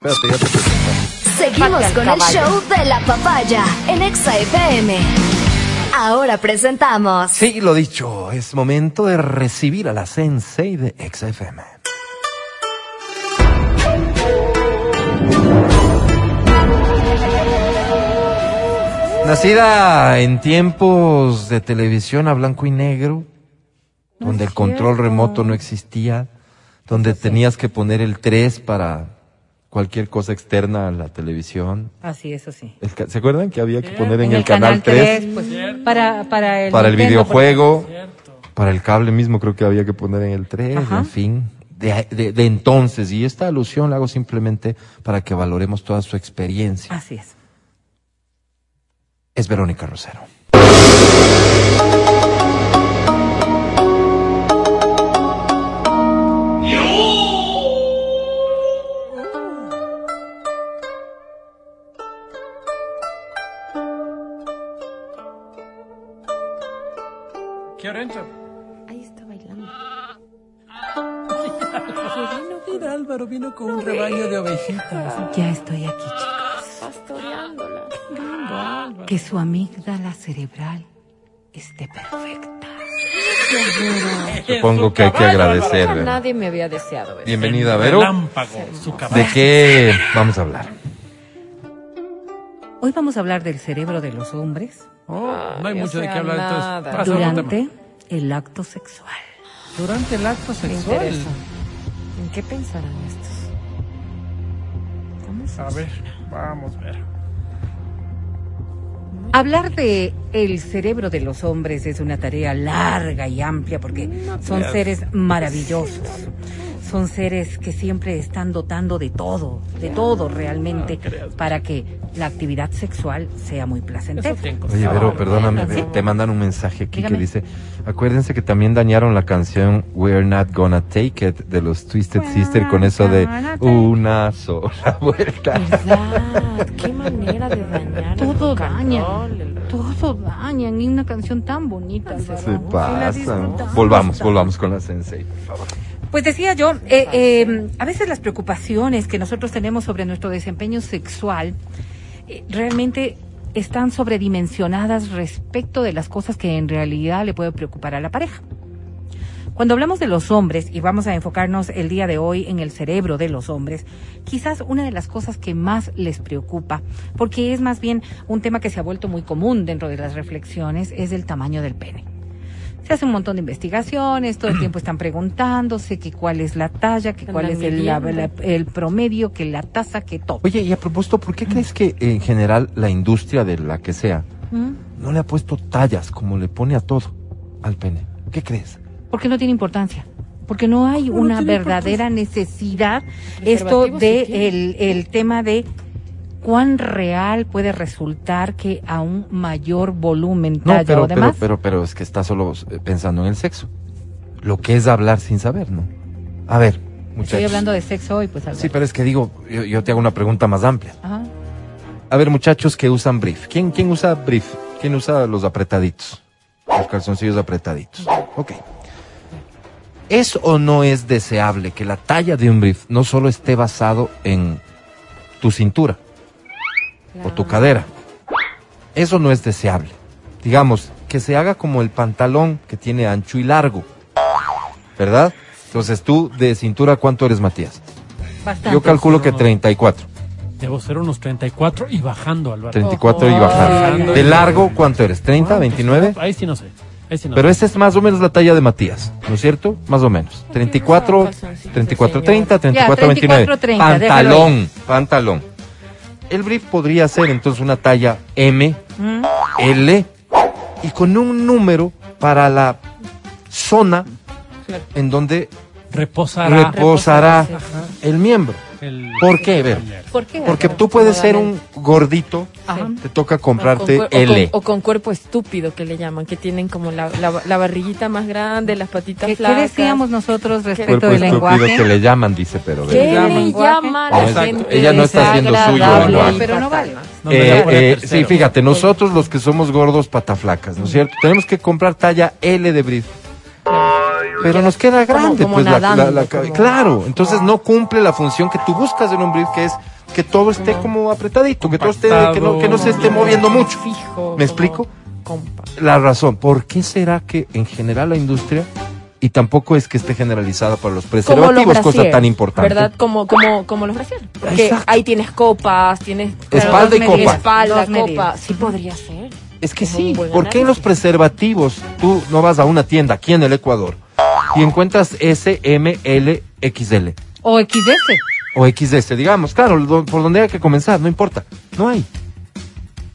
Espérate, ya te presento. Seguimos con el show de la papaya en Exa FM. Ahora presentamos. Sí, lo dicho, es momento de recibir a la Sensei de XFM. Nacida en tiempos de televisión a blanco y negro, donde el control remoto no existía, donde tenías que poner el 3 para cualquier cosa externa a la televisión. Así, eso sí. El ¿Se acuerdan que había que poner en, el, canal 3? pues, para, para el, para el Nintendo, videojuego, para el cable mismo creo que había que poner en el 3, Ajá. en fin. De, de- de entonces, y esta alusión la hago simplemente para que valoremos toda su experiencia. Así es. Es Verónica Rosero. Vino con un rebaño de ovejitas. Ya estoy aquí, chicos. Pastoreándola. Que su amígdala cerebral esté perfecta. Supongo que hay que agradecer. Nadie me había deseado eso. Bienvenida, Vero. ¿De qué vamos a hablar? Hoy vamos a hablar del cerebro de los hombres Oh, no hay Ay, mucho de qué hablar entonces. Durante el acto sexual. Durante el acto sexual. ¿En qué pensarán estos? ¿Cómo A ver, vamos a ver. Hablar de el cerebro de los hombres es una tarea larga y amplia porque son seres maravillosos. Son seres que siempre están dotando de todo, de todo realmente, creas. para que la actividad sexual sea muy placentera. Oye, Vero, perdóname, ¿Sí? Te mandan un mensaje aquí Dígame. que dice, acuérdense que también dañaron la canción We're Not Gonna Take It de los Twisted Sister con eso de una sola vuelta. ¿Verdad? ¿Qué manera de dañar Todo daña, todo daña, ni una canción tan bonita. Se disfrutamos Volvamos, volvamos con la sensei, por favor. Pues decía yo, eh, eh, a veces las preocupaciones que nosotros tenemos sobre nuestro desempeño sexual eh, realmente están sobredimensionadas respecto de las cosas que en realidad le puede preocupar a la pareja. Cuando hablamos de los hombres, y vamos a enfocarnos el día de hoy en el cerebro de los hombres, quizás una de las cosas que más les preocupa, porque es más bien un tema que se ha vuelto muy común dentro de las reflexiones, es el tamaño del pene. Se hace un montón de investigaciones, todo el tiempo están preguntándose que cuál es la talla, que cuál es el, la- midiendo. la- el promedio, que la tasa, que todo. Oye, y a propósito, ¿por qué crees que en general la industria de la que sea ¿Mm? no le ha puesto tallas como le pone a todo al pene? ¿Qué crees? Porque no tiene importancia. Porque no hay ¿Cómo no una verdadera necesidad esto sí de el, el tema de cuán real puede resultar que a un mayor volumen No, pero, o pero, demás. pero, pero es que está solo eh, pensando en el sexo. Lo que es hablar sin saber, ¿no? A ver, muchachos. Estoy hablando de sexo hoy, pues Álvaro. Sí, pero es que digo, yo, yo te hago una pregunta más amplia. Ajá. A ver, muchachos que usan brief. ¿Quién, quién usa brief? ¿Quién usa los apretaditos? Los calzoncillos apretaditos. Ok. ¿Es o no es deseable que la talla de un brief no solo esté basado en tu cintura o tu cadera? Eso no es deseable. Digamos, que se haga como el pantalón que tiene ancho y largo. ¿Verdad? Entonces tú de cintura, ¿cuánto eres, Matías? Bastante. Yo calculo que 34. Debo ser unos 34 y bajando, Álvaro. 34 y Ojo. bajando. ¿De largo cuánto eres? ¿30, 29? Ahí sí no sé. Ahí sí no Pero sé. esa es más o menos la talla de Matías, ¿no es cierto? Más o menos. 34, calzoncitos, 34, señor. 30, 34, 34, 29. 30, déjalo Pantalón, pantalón. El brief podría ser entonces una talla M, ¿Mm? L y con un número para la zona en donde Reposará. el miembro. El- ¿Por qué, Vero? ¿Por qué? Porque tú puedes ser un gordito, Ajá. te toca O con, comprarte cuer- o con- L. o con cuerpo estúpido que le llaman, que tienen como la, la, la barriguita más grande, las patitas ¿Qué, qué flacas. decíamos nosotros respecto Cuerpo del estúpido lenguaje? que le llaman, dice, pero ¿Qué le lenguaje? llama a No, la exacto. gente Ella no está haciendo suyo lenguaje. Pero no vale. Eh, eh, sí, fíjate, nosotros los que somos gordos pataflacas, ¿no es cierto? Tenemos que comprar talla L de brief. Pero nos queda grande, como pues la- la- como- claro, entonces no cumple la función que tú buscas en un brief, que es que todo esté como apretadito, que todo esté, que no, que no se esté moviendo mucho. Fijo. ¿Me explico? La razón, ¿por qué será que en general la industria y tampoco es que esté generalizada para los preservativos, cosa tan importante? ¿Verdad? Como, como, como los brasier. Porque Exacto. ahí tienes copas, tienes... Espalda y copa. Espalda, dos copa. medidas. Sí podría ser. Es que Es sí, ¿por qué en los preservativos tú no vas a una tienda aquí en el Ecuador y encuentras S, M, L, XL O XS. o XS, digamos? Claro, do- por donde hay que comenzar, no importa. No hay.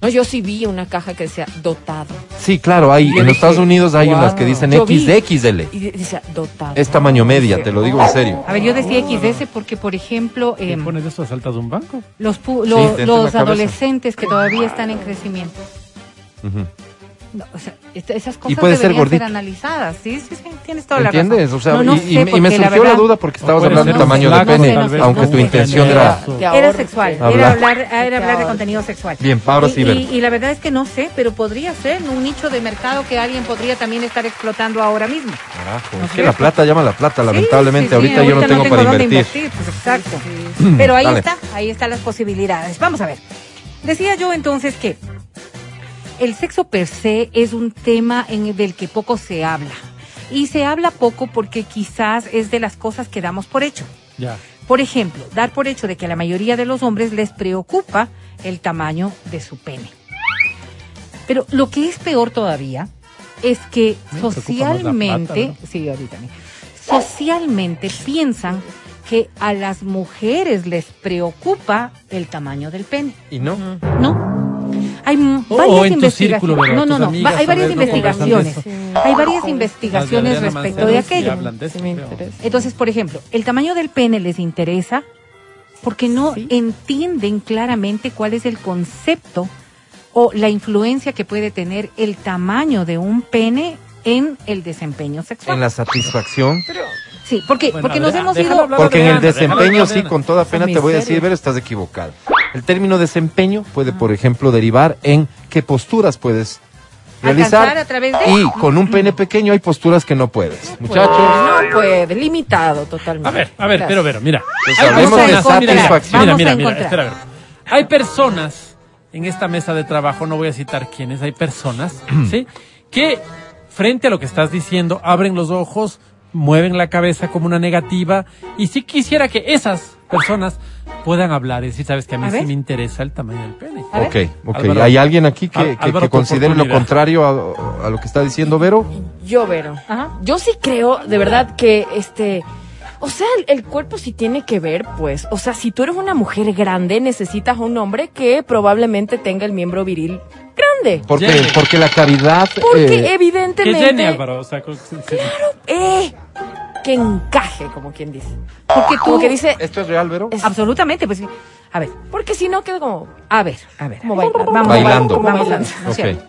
No, yo sí vi una caja que decía dotado. Sí, claro, hay. Yo En los Estados Unidos hay wow. unas que dicen Yo vi. XXL. Y de- decía dotado. Es tamaño media, te lo digo en serio. A ver, yo decía XS porque, por ejemplo, ¿Qué em, pones eso? ¿Saltas de un banco? los, pu- Sí, los adolescentes que todavía están en crecimiento. Ujú. No, o sea, esas cosas puede ser deberían ser, gordito. analizadas. Sí, sí, sí, tienes toda la razón. ¿Entiendes? O sea, No, no y, sé, y- y me surgió la, verdad- duda porque estabas hablando del tamaño de pene, aunque tu intención era... Era sexual. Hablar. era hablar, era hablar de contenido sexual. Bien, ahora Y- sí, y, y la verdad es que no sé, pero podría ser un nicho de mercado que alguien podría también estar explotando ahora mismo. Carajo, ¿No es que la plata llama la plata, lamentablemente. ahorita, yo no tengo, para invertir. pues, exacto. Pero ahí está, ahí están las posibilidades. Vamos a ver. Decía yo entonces que el sexo per se es un tema en el del que poco se habla. Y se habla poco porque quizás es de las cosas que damos por hecho. Ya. Por ejemplo, dar por hecho de que a la mayoría de los hombres les preocupa el tamaño de su pene. Pero lo que es peor todavía es que Me socialmente, plata, sí, ahorita, ¿no? socialmente piensan que a las mujeres les preocupa el tamaño del pene. ¿Y no? No. Hay O- varias o en investigaciones. Vero, No, no, tus no. amigas, Va- hay varias investigaciones. Hay varias respecto de aquello. de eso. Entonces, por ejemplo, el tamaño del pene les interesa porque no Sí. entienden claramente cuál es el concepto o la influencia que puede tener el tamaño de un pene en el desempeño sexual. En la satisfacción. Sí, porque, Bueno, porque nos hemos ido... Porque en el desempeño, sí, con toda pena te voy a decir. Vero, estás equivocado. El término desempeño puede, por ejemplo, derivar en qué posturas puedes realizar. Alcanzar a través de- Y con un pene pequeño hay posturas que no puedes. Muchachos, No puede, limitado totalmente. A ver, a ver, pero, pero, mira. Pues hablemos de personas- mira, mira, satisfacción. Mira, Vamos mira, a mira, encontrar. espera, a ver. Hay personas en esta mesa de trabajo, no voy a citar quiénes, hay personas, ¿sí? Que frente a lo que estás diciendo, abren los ojos, mueven la cabeza como una negativa, y sí quisiera que esas personas puedan hablar y decir, sabes que a mí A sí ver. me interesa el tamaño del pene. Ok, ok. Álvaro. ¿Hay alguien aquí que, Al- que- Álvaro, que considere lo contrario a, a lo que está diciendo Vero? Yo, Vero. Ajá. Yo sí creo, de verdad, que este. O sea, el, el cuerpo sí tiene que ver, pues. O sea, si tú eres una mujer grande, necesitas un hombre que probablemente tenga el miembro viril grande. Porque, Jenny. porque la cavidad... Porque eh, Que evidentemente. Jenny, Álvaro, o sea, con- sí. Eh, que encaje, como quien dice. Porque tú... Como que dice. ¿Esto es real, Vero? Es- Absolutamente, pues. A ver, Porque si no queda como. a ver, a ver. Como bailar. Vamos, Bailando. Vamos, vamos, Bailando.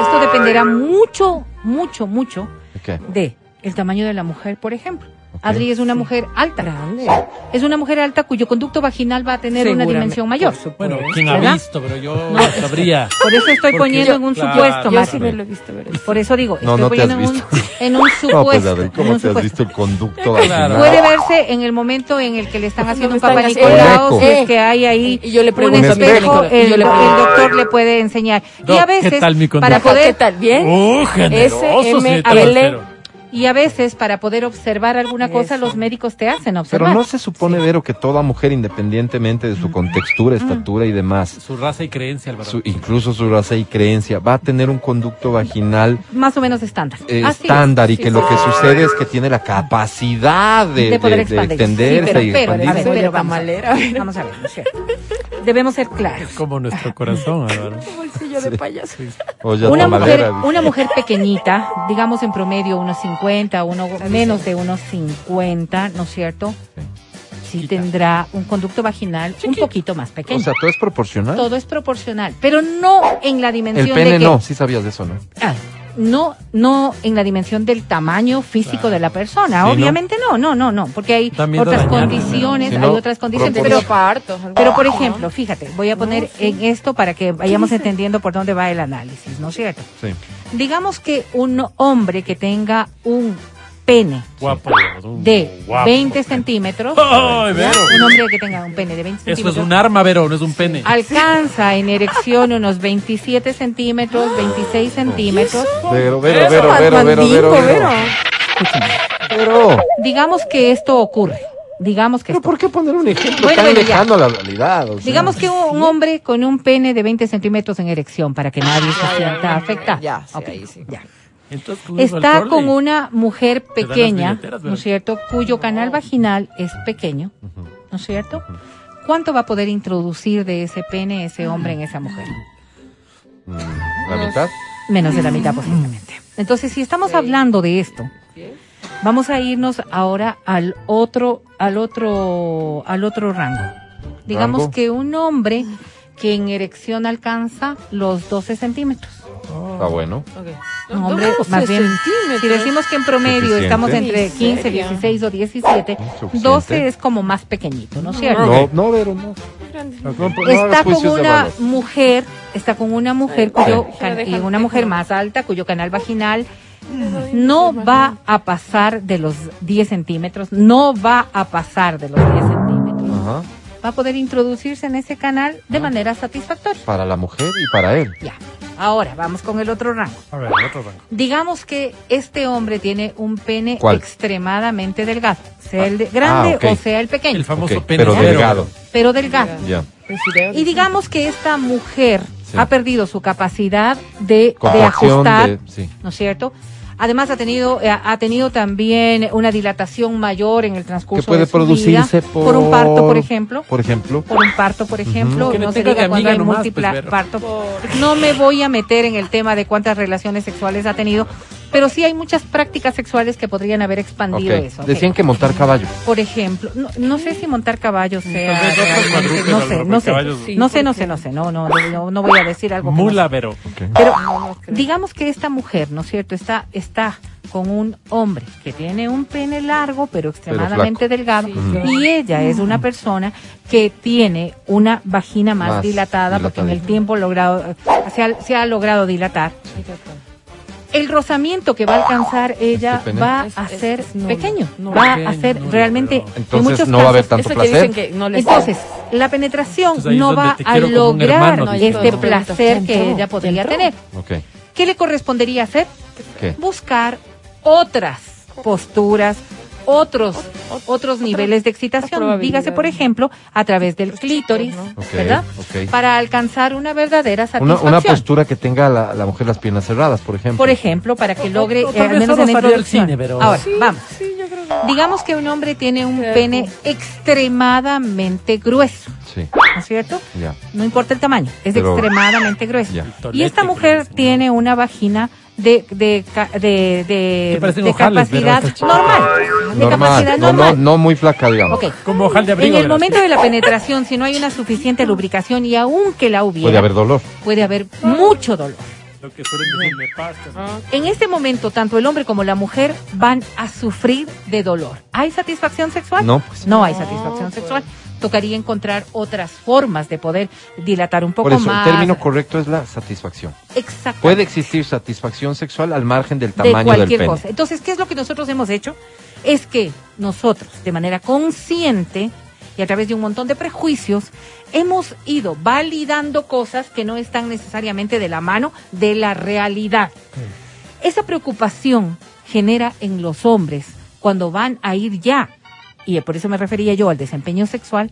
Esto dependerá mucho, mucho, mucho Ok. de el tamaño de la mujer, por ejemplo. Adri es una mujer alta. Grande. Es una mujer alta cuyo conducto vaginal va a tener una dimensión mayor. Bueno, ¿quién ha visto? Pero yo No, sabría. Por eso estoy Porque poniendo yo- en un claro, supuesto, Yo sí me lo he visto. Por eso digo, No, estoy no te has poniendo en un, visto. en un No, pues supuesto. Adri, ¿cómo te has supuesto. visto el conducto vaginal? Puede verse en el momento en el que le están haciendo un papá Nicolau, es que hay ahí Y yo le un pregunto espejo, el, el doctor le puede enseñar. y a ¿qué veces, tal mi para conducto? ¿Qué poder, tal? ¿Bien? ¡Uh, generoso, Y a veces para poder observar alguna cosa, Eso. los médicos te hacen Pero observar. no se supone, Vero, que toda mujer, independientemente de su contextura, estatura y demás, Su raza y creencia, Álvaro. su- incluso su raza y creencia, va a tener un conducto vaginal Más o menos estándar. eh, Así es. estándar y sí, que sí, lo que sí. sucede es que tiene la capacidad de, De poder de- de expandirse. extenderse Sí, pero- y pero, a ver, expandirse. pero vamos a ver. Vamos a ver, ¿no es cierto? Debemos ser claros. Como nuestro corazón, Álvaro. Bolsillo de payaso. Una tamalera, mujer, una mujer pequeñita, digamos en promedio unos 50, uno, menos de unos 50, ¿no es cierto? Sí tendrá un conducto vaginal un poquito más pequeño. O sea, todo es proporcional. Todo es proporcional, pero no en la dimensión El pene de que, no, sí sabías de eso, ¿no? Ah, no, no en la dimensión del tamaño físico de la persona. Obviamente no, no, no, no, porque hay otras condiciones, hay ¿no? otras condiciones, pero Pero partos. pero por ejemplo, fíjate, voy a poner en esto para que vayamos entendiendo por dónde va el análisis, ¿no es cierto? Sí. Digamos que un hombre que tenga un pene Guapo. de guapo. 20 centímetros, ¡Ay, ¿ya? Vero! un hombre que tenga un pene de 20 Eso es centímetros, un arma, Vero, no es un pene. alcanza en erección unos 27 centímetros, 26 centímetros. Vero, Vero, Vero, Vero. Vero. Vero. Digamos que esto ocurre. Digamos que Pero esto ¿por qué poner un ejemplo Bueno, tan lejano a la realidad? O sea, Digamos que un, un hombre con un pene de 20 centímetros en erección, para que nadie se sienta afectado. Ya, sí, Ok, ahí sí. ya. Entonces, Está con una mujer pequeña, ¿no es cierto? Cuyo canal vaginal es pequeño, ¿no es cierto? ¿Cuánto va a poder introducir de ese pene ese hombre en esa mujer? mm, ¿La mitad? Menos de la mitad posiblemente. Entonces, si estamos hablando de esto, vamos a irnos ahora al otro, al otro, al otro rango. Digamos ¿Rango? que un hombre que en erección alcanza los 12 centímetros. Está bueno. Un hombre, 12 más bien, centímetros. si decimos que en promedio Suficiente. estamos entre ¿En 15, serio? 16 o 17, Suficiente. 12 es como más pequeñito, ¿no es cierto? No, no, Vero, no. No, no, no está con una mujer, está con una mujer cuyo can- y una mujer más alta cuyo canal vaginal no va a pasar de los 10 centímetros, no va a pasar de los 10 centímetros. Ajá. Va a poder introducirse en ese canal Ah. de manera satisfactoria. Para la mujer y para él. Ya. Ahora vamos con el otro rango. A ver, el otro rango. Digamos que este hombre tiene un pene ¿Cuál? extremadamente delgado, sea el de- grande Ah, ok. o sea el pequeño, El famoso pene pero delgado. pero delgado. Ya. Y digamos que esta mujer Sí. ha perdido su capacidad de, ajustar, de- sí. ¿no es cierto? Además ha tenido eh, ha tenido también una dilatación mayor en el Que transcurso puede de su producirse vida, por... un parto, por ejemplo. Por ejemplo. Por un parto, por ejemplo, Que no se diga cuando hay nomás, múltiples pues, partos. No me voy a meter en el tema de cuántas relaciones sexuales ha tenido, pero sí hay muchas prácticas sexuales que podrían haber expandido eso. Decían que montar caballo. Por ejemplo, no, no sé si montar caballos sea no sé, no sé, caballos. no sé, no sé, no sé, no, no, no, no voy a decir algo. que no Mula. Pero creo. digamos que esta mujer, ¿no es cierto? Está, está con un hombre que tiene un pene largo pero extremadamente delgado y ella es una persona que tiene una vagina más, Más dilatada porque en el tiempo logrado, se, ha, se ha logrado dilatar. El rozamiento que va a alcanzar ella Este pene. va Es- a es- ser es pequeño, va a ser realmente pero- en Entonces muchos no va a haber casos- tanto que placer. dicen que no les entonces, la penetración Entonces, no va a lograr hermano, este No, placer que entró, ella podría entró. tener. ¿Qué le correspondería hacer? ¿Qué? Buscar otras posturas, otros otros niveles de excitación. Dígase, por ejemplo, a través del clítoris, Ok, ¿verdad? Para alcanzar una verdadera satisfacción. una postura que tenga la, la mujer las piernas cerradas, por ejemplo. Por ejemplo, para que logre, o eh, tal al menos en introducción. cine, pero- Ahora, Sí, vamos. Sí, yo creo que Digamos que un hombre tiene un Qué pene extremadamente grueso, Sí, ¿no es cierto? ya. No importa el tamaño, es Pero- extremadamente grueso. Ya. Y esta mujer tiene una vagina de, de, ca- de, de, de ojales, capacidad normal. De Normal. capacidad No, no, normal. no muy flaca, digamos. Como ojal de abrigo. En el momento de la penetración, si no hay una suficiente lubricación y aunque la hubiera, Puede haber dolor. puede haber mucho dolor. Lo que. En este momento, tanto el hombre como la mujer van a sufrir de dolor. ¿Hay satisfacción sexual? No, pues. No hay satisfacción sexual. Tocaría encontrar otras formas de poder dilatar un poco Por eso, más. el término correcto es la satisfacción. Exacto. Puede existir satisfacción sexual al margen del de tamaño del cualquier pene. cosa. Entonces, ¿qué es lo que nosotros hemos hecho? Es que nosotros, de manera consciente y a través de un montón de prejuicios, hemos ido validando cosas que no están necesariamente de la mano de la realidad. Esa preocupación genera en los hombres cuando van a ir ya, y por eso me refería yo al desempeño sexual,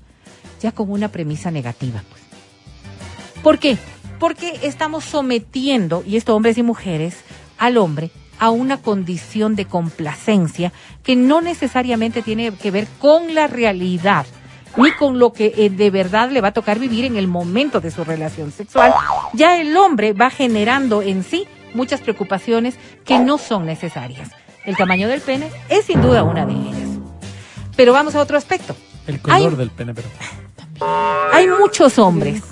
ya con una premisa negativa. pues. ¿Por qué? Porque estamos sometiendo, y esto hombres y mujeres, al hombre a una condición de complacencia que no necesariamente tiene que ver con la realidad ni con lo que eh, de verdad le va a tocar vivir en el momento de su relación sexual. Ya el hombre va generando en sí muchas preocupaciones que no son necesarias. El tamaño del pene es sin duda una de ellas. Pero vamos a otro aspecto. El color Hay- del pene, pero. Hay muchos hombres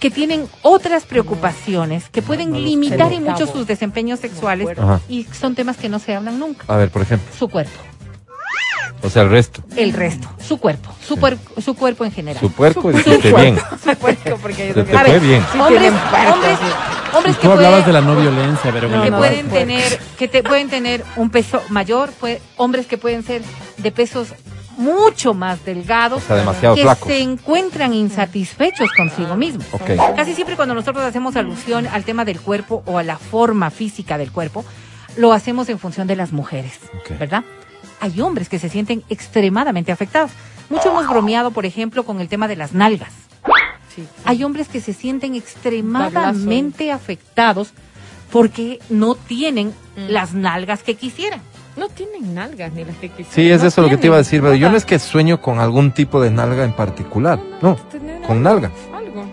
que tienen otras preocupaciones que pueden limitar y mucho sus desempeños sexuales y son temas que no se hablan nunca. A ver, por ejemplo. Su cuerpo, O sea, el resto. el resto, su cuerpo, su, puer- su cuerpo en general. Su puerco, Su- dijiste su bien. Su puerco, porque yo A ver, bien. Hombres, puerco, hombres, Tú que hablabas pueden- de la no violencia, pero No, que no, pueden pues. tener que te pueden tener un peso mayor, pues, hombres que pueden ser de pesos mucho más delgados, O sea, demasiado que flacos. se encuentran insatisfechos consigo mismos. Ok. Casi siempre cuando nosotros hacemos alusión al tema del cuerpo o a la forma física del cuerpo, lo hacemos en función de las mujeres. ¿verdad? Hay hombres que se sienten extremadamente afectados. Mucho hemos bromeado, por ejemplo, con el tema de las nalgas. Sí. Hay hombres que se sienten extremadamente afectados porque no tienen Mm. las nalgas que quisieran. No tienen nalgas ni las que quisieran. Sí, es No eso lo que te iba a tienen decir, pero yo no es que sueño con algún tipo de nalga en particular, no, con nalga. Algo.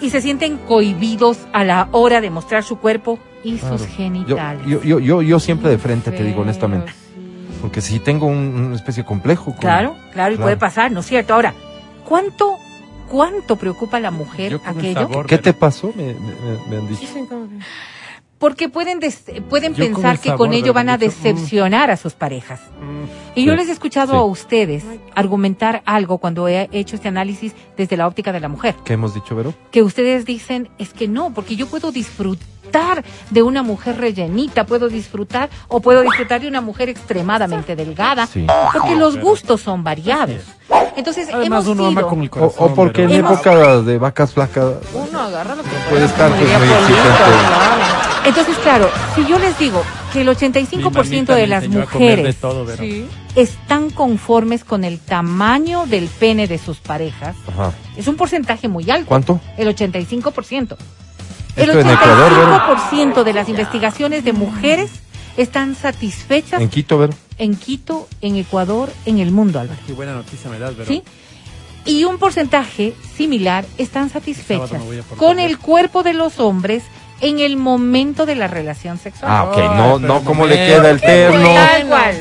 Y se sienten cohibidos a la hora de mostrar su cuerpo y Claro. sus genitales. yo, yo, yo, yo siempre de frente te digo honestamente, sí. porque si tengo un- una especie de complejo. con- Claro, claro, y Claro. puede pasar, ¿no es cierto? Ahora, ¿cuánto, cuánto preocupa a la mujer Yo con el aquello? sabor. ¿Qué te pasó? Me, me- han dicho. Porque pueden, des- pueden Yo pensar que con ello van a mm. decepcionar a sus parejas. Y yo Sí, les he escuchado sí. a ustedes argumentar algo cuando he hecho este análisis desde la óptica de la mujer. ¿Qué hemos dicho, Vero? que ustedes dicen es que no, porque yo puedo disfrutar de una mujer rellenita, puedo disfrutar o puedo disfrutar de una mujer extremadamente delgada, Sí. porque los gustos son variados. Entonces Además, hemos uno ama con el O, corazón. o porque en Hemos- época de vacas flacas Uno agarra lo que puede estar pues, muy claro. Entonces, claro, si yo les digo que el 85% Mi mamita de las comer de mujeres todo. Sí. están conformes con el tamaño del pene de sus parejas, Ajá. es un porcentaje muy alto. ¿Cuánto? El 85%. El Esto en Ecuador, Vero. 85% de las investigaciones de mujeres están satisfechas En Quito, Vero. En Quito, en Ecuador, en el mundo, Álvaro. Qué buena noticia me das, Vero. ¿Sí? Y un porcentaje similar están satisfechas con el cuerpo de los hombres en el momento de la relación sexual. Ah, ok. No, no cómo le queda el terno,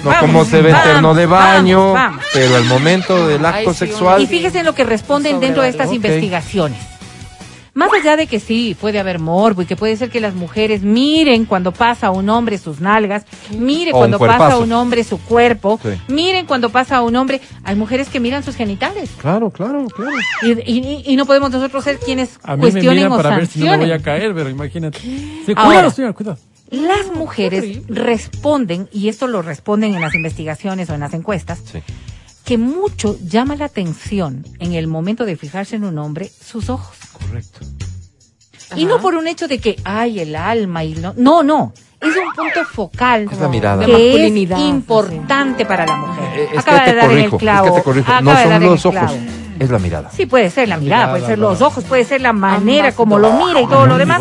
no cómo se ve el terno de baño, pero el momento del acto sexual. Y fíjese en lo que responden dentro de estas investigaciones. Más allá de que sí, puede haber morbo y que puede ser que las mujeres miren cuando pasa un hombre sus nalgas, mire O un cuando pasa un hombre su cuerpo, Sí. miren cuando pasa un hombre, hay mujeres que miran sus genitales. Claro, claro, claro. Y, y- y no podemos nosotros ser quienes A mí me cuestionen miran o para ver si no me voy a caer, pero imagínate. Sí, Ahora. cuidado, señor, cuidado. Las mujeres responden, y esto lo responden en las investigaciones o en las encuestas, Sí. Que mucho llama la atención en el momento de fijarse en un hombre sus ojos. Correcto. Y no por un hecho de que hay el alma y no. No, no. Es un punto focal Es la mirada. Que es masculinidad, importante para la mujer. Eh, Es Acaba que de te dar en el corrijo, es clavo. que te corrijo. acaba No de son los ojos, clavo. es la mirada. Sí, puede ser la mirada, mirada, puede ser los ojos, puede ser la manera Ambas como lo mira y todo lo demás.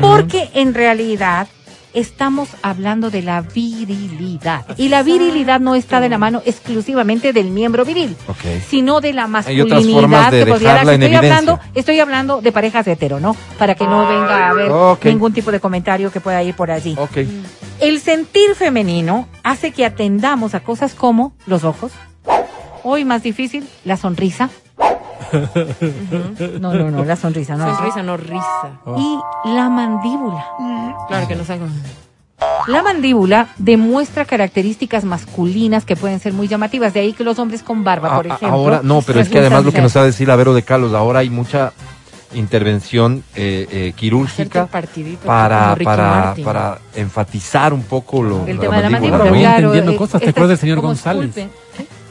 Porque en realidad estamos hablando de la virilidad. Y la virilidad no está de la mano exclusivamente del miembro viril, Ok. sino de la masculinidad de que podría darse. Estoy hablando, estoy hablando de parejas hetero, ¿no? Para que no venga a haber ningún tipo de comentario que pueda ir por allí. El sentir femenino hace que atendamos a cosas como los ojos. Hoy más difícil, la sonrisa. No, no, no, la sonrisa, no. Sonrisa, no risa. Y la mandíbula. Claro que no saco. La mandíbula demuestra características masculinas que pueden ser muy llamativas. De ahí que los hombres con barba, por ejemplo. ahora, no, pero es que además lo que nos va a decir la Vero de Carlos, ahora hay mucha intervención eh, eh, quirúrgica para, para, para enfatizar un poco lo, El tema de la mandíbula. Voy claro. entendiendo eh, cosas, ¿te acuerdas del señor González?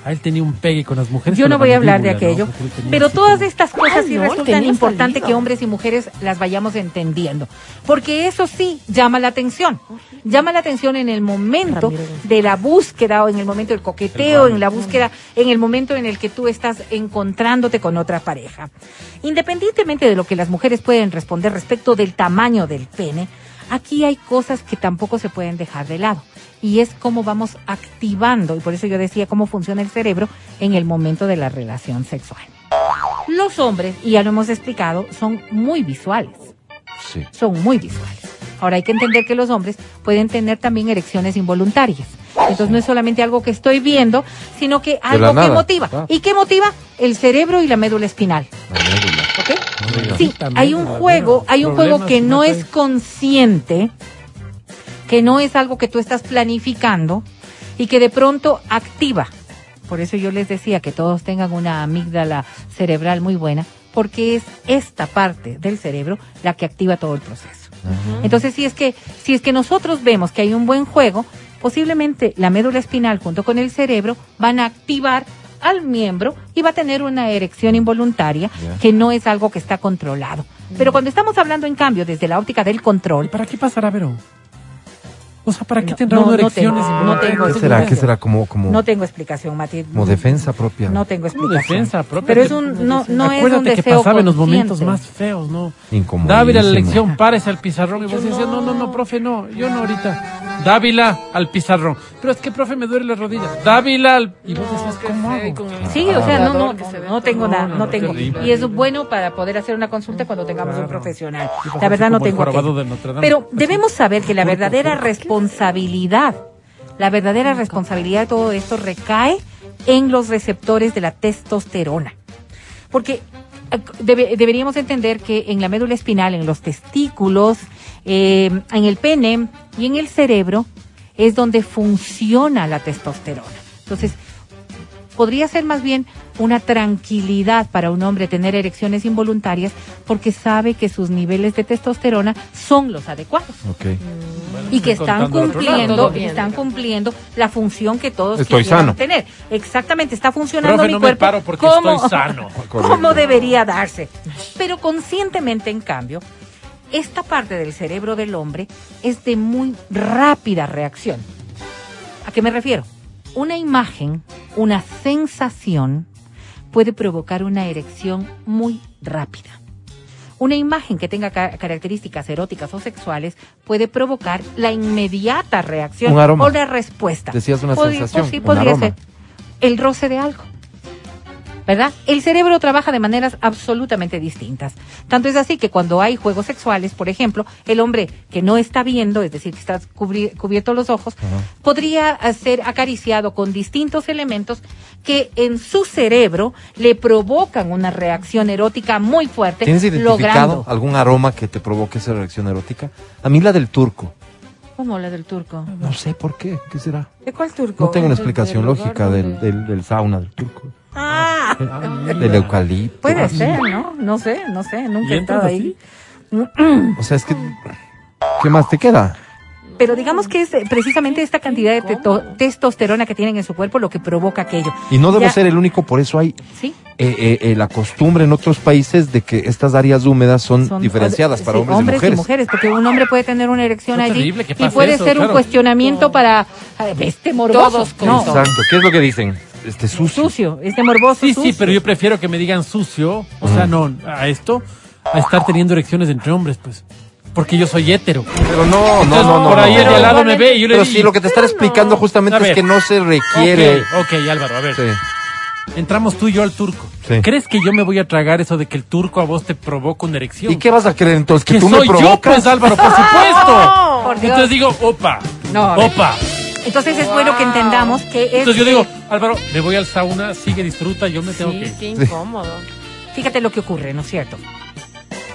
A él tenía un pegue con las mujeres. Yo no voy a hablar de aquello, pero así todas estas cosas Ay, sí no, resultan importante salido. que hombres y mujeres las vayamos entendiendo, porque eso sí llama la atención. Llama la atención en el momento de la búsqueda o en el momento del coqueteo, en la búsqueda, en el momento en el que tú estás encontrándote con otra pareja. Independientemente de lo que las mujeres pueden responder respecto del tamaño del pene, aquí hay cosas que tampoco se pueden dejar de lado. Y es cómo vamos activando, y por eso yo decía cómo funciona el cerebro en el momento de la relación sexual. Los hombres, y ya lo hemos explicado, son muy visuales Sí. son muy visuales. Ahora hay que entender que los hombres pueden tener también erecciones involuntarias. Entonces no es solamente algo que estoy viendo, sino que algo que motiva. Ah. ¿Y qué motiva? El cerebro y la médula espinal. La médula. ¿Ok? No digas. Sí, hay un juego, hay un juego que no es consciente, que no es algo que tú estás planificando y que de pronto activa. Por eso yo les decía que todos tengan una amígdala cerebral muy buena, porque es esta parte del cerebro la que activa todo el proceso. Entonces, si es que si es que nosotros vemos que hay un buen juego, posiblemente la médula espinal junto con el cerebro van a activar al miembro y va a tener una erección involuntaria que no es algo que está controlado. Pero cuando estamos hablando en cambio desde la óptica del ¿Y control, para qué pasará, Vero? O sea, ¿para qué No, tendrá no, uno no tengo- erecciones? no tengo- ¿Qué será? ¿Qué será? Como, como, no tengo explicación, Mati. como defensa propia. No tengo explicación. defensa propia. Pero es un no no es un Acuérdate que deseo pasaba en los momentos consciente. más feos, ¿no? Incomodísimo. Dávila a la lección, párese al pizarrón. Y vos decías, no, no, no, profe, no, yo no ahorita. Dávila al pizarrón. Pero es que, profe, me duele la rodilla. Dávila al... Y vos decías, ¿cómo hago? Sí, o sea, no, no, no tengo nada, no, tengo. Y es bueno para poder hacer una consulta cuando tengamos un profesional. La verdad no tengo. Pero debemos saber que la verdadera responsabilidad, la verdadera responsabilidad de todo esto recae en los receptores de la testosterona. Porque eh, debe- deberíamos entender que en la médula espinal, en los testículos, eh, en el pene y en el cerebro es donde funciona la testosterona. Entonces, podría ser más bien una tranquilidad para un hombre tener erecciones involuntarias porque sabe que sus niveles de testosterona son los adecuados Ok. y que están cumpliendo bien, están cumpliendo la función que todos Estoy sano. tener. Exactamente, está funcionando Profe, mi no me cuerpo paro porque como, estoy sano. como debería darse. Pero conscientemente, en cambio, esta parte del cerebro del hombre es de muy rápida reacción. ¿A qué me refiero? Una imagen, una sensación puede provocar una erección muy rápida. Una imagen que tenga ca- características eróticas o sexuales puede provocar la inmediata reacción Un aroma. o la respuesta. Decías una Podría- sensación, sí, un podría aroma. ser el roce de algo. ¿Verdad? El cerebro trabaja de maneras absolutamente distintas. Tanto es así que cuando hay juegos sexuales, por ejemplo, el hombre que no está viendo, es decir, que está cubri- cubierto los ojos, podría ser acariciado con distintos elementos que en su cerebro le provocan una reacción erótica muy fuerte, ¿Tienes identificado logrando. algún aroma que te provoque esa reacción erótica? A mí la del turco. ¿Cómo la del turco? No sé por qué. ¿Qué será? ¿De cuál turco? No tengo una explicación lógica del, donde- del, del sauna del turco. Ah, Del eucalipto. puede ser, ¿no? No sé, no sé, nunca ¿Y he estado ahí. O sea, es que... ¿Qué más te queda? Pero digamos que es eh, precisamente esta cantidad de teto- testosterona que tienen en su cuerpo lo que provoca aquello. Y no debo Ya- ser el único, por eso hay Sí, eh, eh, eh, la costumbre en otros países de que estas áreas húmedas son, son diferenciadas para sí, hombres, y mujeres. porque un hombre puede tener una erección allí y puede eso, ser un cuestionamiento para este morboso, Todos no. Exacto. ¿Qué es lo que dicen? Este sucio. sucio, este morboso Sí, sí, pero yo prefiero que me digan sucio, o sea, no, a esto, a estar teniendo erecciones entre hombres, pues. Porque yo soy hétero. Pero no, no, Entonces, no, no. por ahí no. el de al lado me ve y yo le Pero digo. sí, lo que te están explicando justamente ver. es que no se requiere. Ok, ok, Álvaro, a ver. Sí. Entramos tú y yo al turco. Sí. ¿Crees que yo me voy a tragar eso de que el turco a vos te provoca una erección? ¿Y qué vas a creer entonces? ¿Que, Que tú me soy yo, provocas? pues, Álvaro, por supuesto. Por Dios. Entonces digo, opa, No, opa. Entonces es bueno que entendamos que es Entonces yo digo, Álvaro, me voy al sauna, sigue, disfruta, yo me tengo Sí, que... qué incómodo. Fíjate lo que ocurre, ¿no es cierto?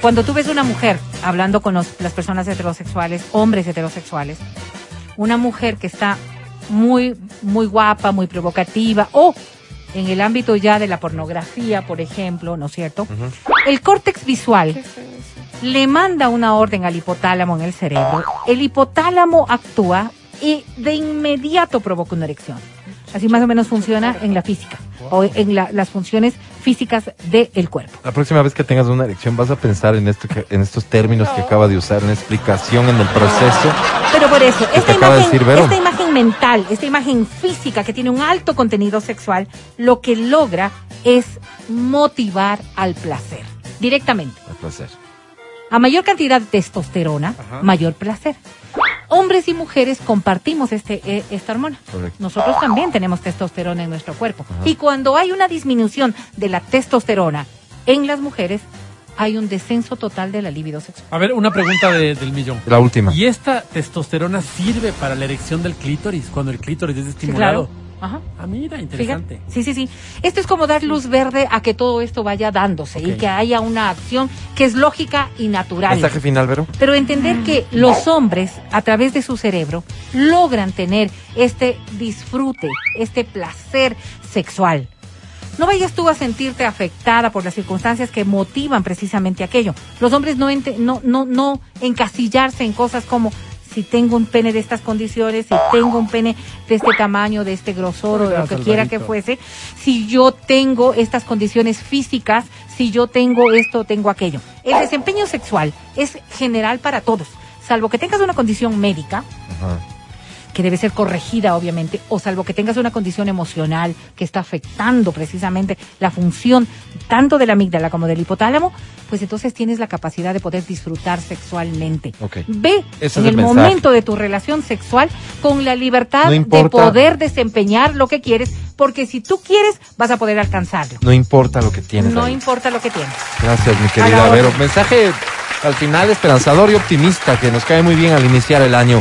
Cuando tú ves una mujer hablando con los- las personas heterosexuales, hombres heterosexuales, una mujer que está muy, muy guapa, muy provocativa, o en el ámbito ya de la pornografía, por ejemplo, ¿no es cierto? El córtex visual le manda una orden al hipotálamo en el cerebro. El hipotálamo actúa y de inmediato provoca una erección. Así más o menos funciona en la física o en la- las funciones físicas del cuerpo. La próxima vez que tengas una erección vas a pensar en esto que- en estos términos que acaba de usar, en explicación en el proceso. Pero por eso, esta de imagen, decir esta imagen mental, esta imagen física que tiene un alto contenido sexual, lo que logra es motivar al placer directamente. Un placer. A mayor cantidad de testosterona, mayor placer. Hombres y mujeres compartimos este, eh, esta hormona. Correcto. Nosotros también tenemos testosterona en nuestro cuerpo. Y cuando hay una disminución de la testosterona en las mujeres, hay un descenso total de la libido sexual. A ver, una pregunta de- del millón. La última. ¿Y esta testosterona sirve para la erección del clítoris cuando el clítoris es Sí, estimulado? claro. Ajá. Ah, mira, interesante. Fíjate. Sí, sí, sí. Esto es como dar luz verde a que todo esto vaya dándose y que haya una acción que es lógica y natural. Mensaje final, Vero. Pero entender que los hombres, a través de su cerebro, logran tener este disfrute, este placer sexual. no vayas tú a sentirte afectada por las circunstancias que motivan precisamente aquello. Los hombres no, ente- no, no, no encasillarse en cosas como si tengo un pene de estas condiciones, si tengo un pene de este tamaño, de este grosor o de lo que quiera que fuese, si yo tengo estas condiciones físicas, si yo tengo esto, tengo aquello. El desempeño sexual es general para todos, salvo que tengas una condición médica, Ajá. Que debe ser corregida, obviamente, o salvo que tengas una condición emocional que está afectando precisamente la función tanto de la amígdala como del hipotálamo, pues entonces tienes la capacidad de poder disfrutar sexualmente. Ok. Ve Ese en el momento de tu relación sexual con la libertad No de poder desempeñar lo que quieres, porque si tú quieres, vas a poder alcanzarlo. No importa lo que tienes. No ahí. importa lo que tienes. Gracias, mi querida Vero. Mensaje al final esperanzador y optimista que nos cae muy bien al iniciar el año.